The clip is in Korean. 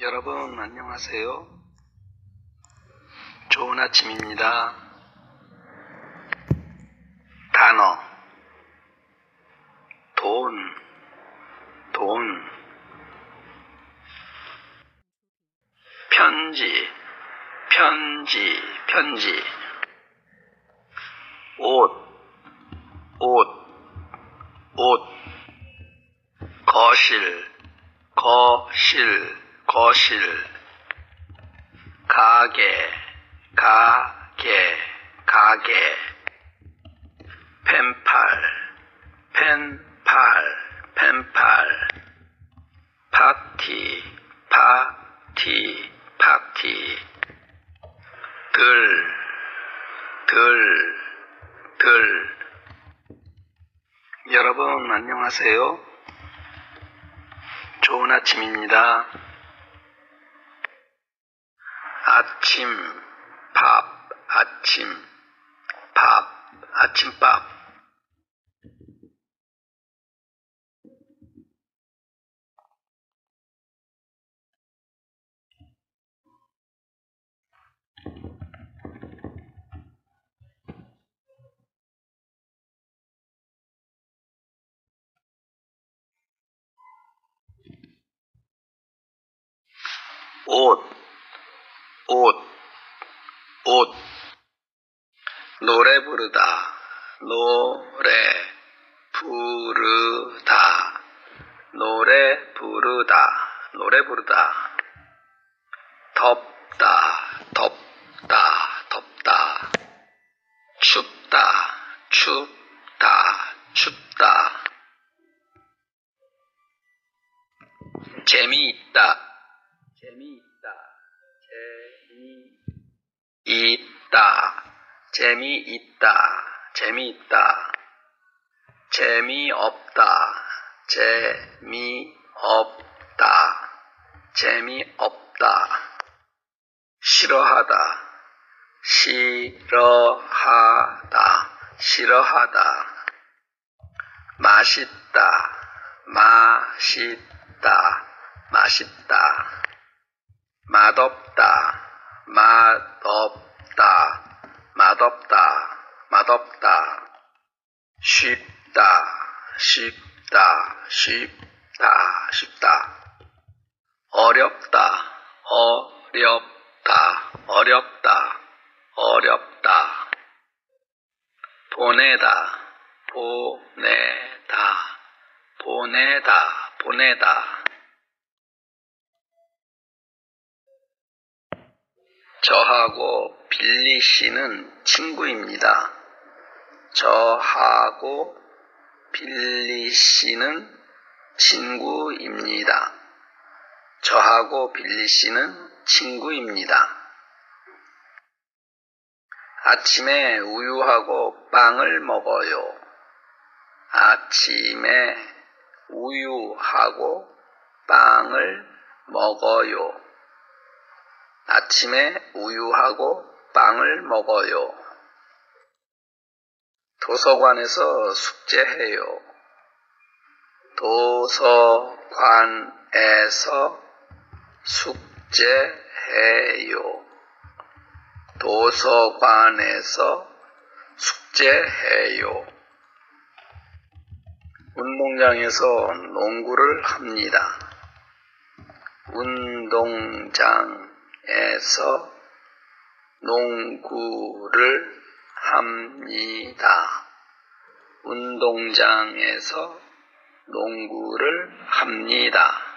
여러분 안녕하세요. 좋은 아침입니다. 단어. 돈, 돈. 편지, 편지, 편지. 옷, 옷, 옷. 거실, 거실, 거실. 가게, 가게, 가게. 펜팔, 펜팔, 펜팔. 파티, 파티, 파티. 들, 들, 들. 여러분 안녕하세요. 좋은 아침입니다. 아침, 밥, 아침, 밥, 아침밥. 옷, 옷, 옷. 노래 부르다, 노래 부르다, 노래 부르다, 노래 부르다. 덥다, 덥다, 덥다. 춥다, 춥다, 춥다. 재미있다, 재미있다, 재미있다, 재미있다, 재미있다, 재미없다, 재미없다, 재미없다, 싫어하다, 싫어하다, 싫어하다, 맛있다, 맛있다, 맛있다. 맛없다, 맛없다, 맛없다, 맛없다. 쉽다, 쉽다, 쉽다, 쉽다. 어렵다, 어렵다, 어렵다, 어렵다. 보내다, 보내다, 보내다, 보내다. 저하고 빌리 씨는 친구입니다. 저하고 빌리 씨는 친구입니다. 저하고 빌리 씨는 친구입니다. 아침에 우유하고 빵을 먹어요. 아침에 우유하고 빵을 먹어요. 아침에 우유하고 빵을 먹어요. 도서관에서 숙제해요. 도서관에서 숙제해요. 도서관에서 숙제해요. 운동장에서 농구를 합니다. 운동장 에서 농구를 합니다. 운동장에서 농구를 합니다.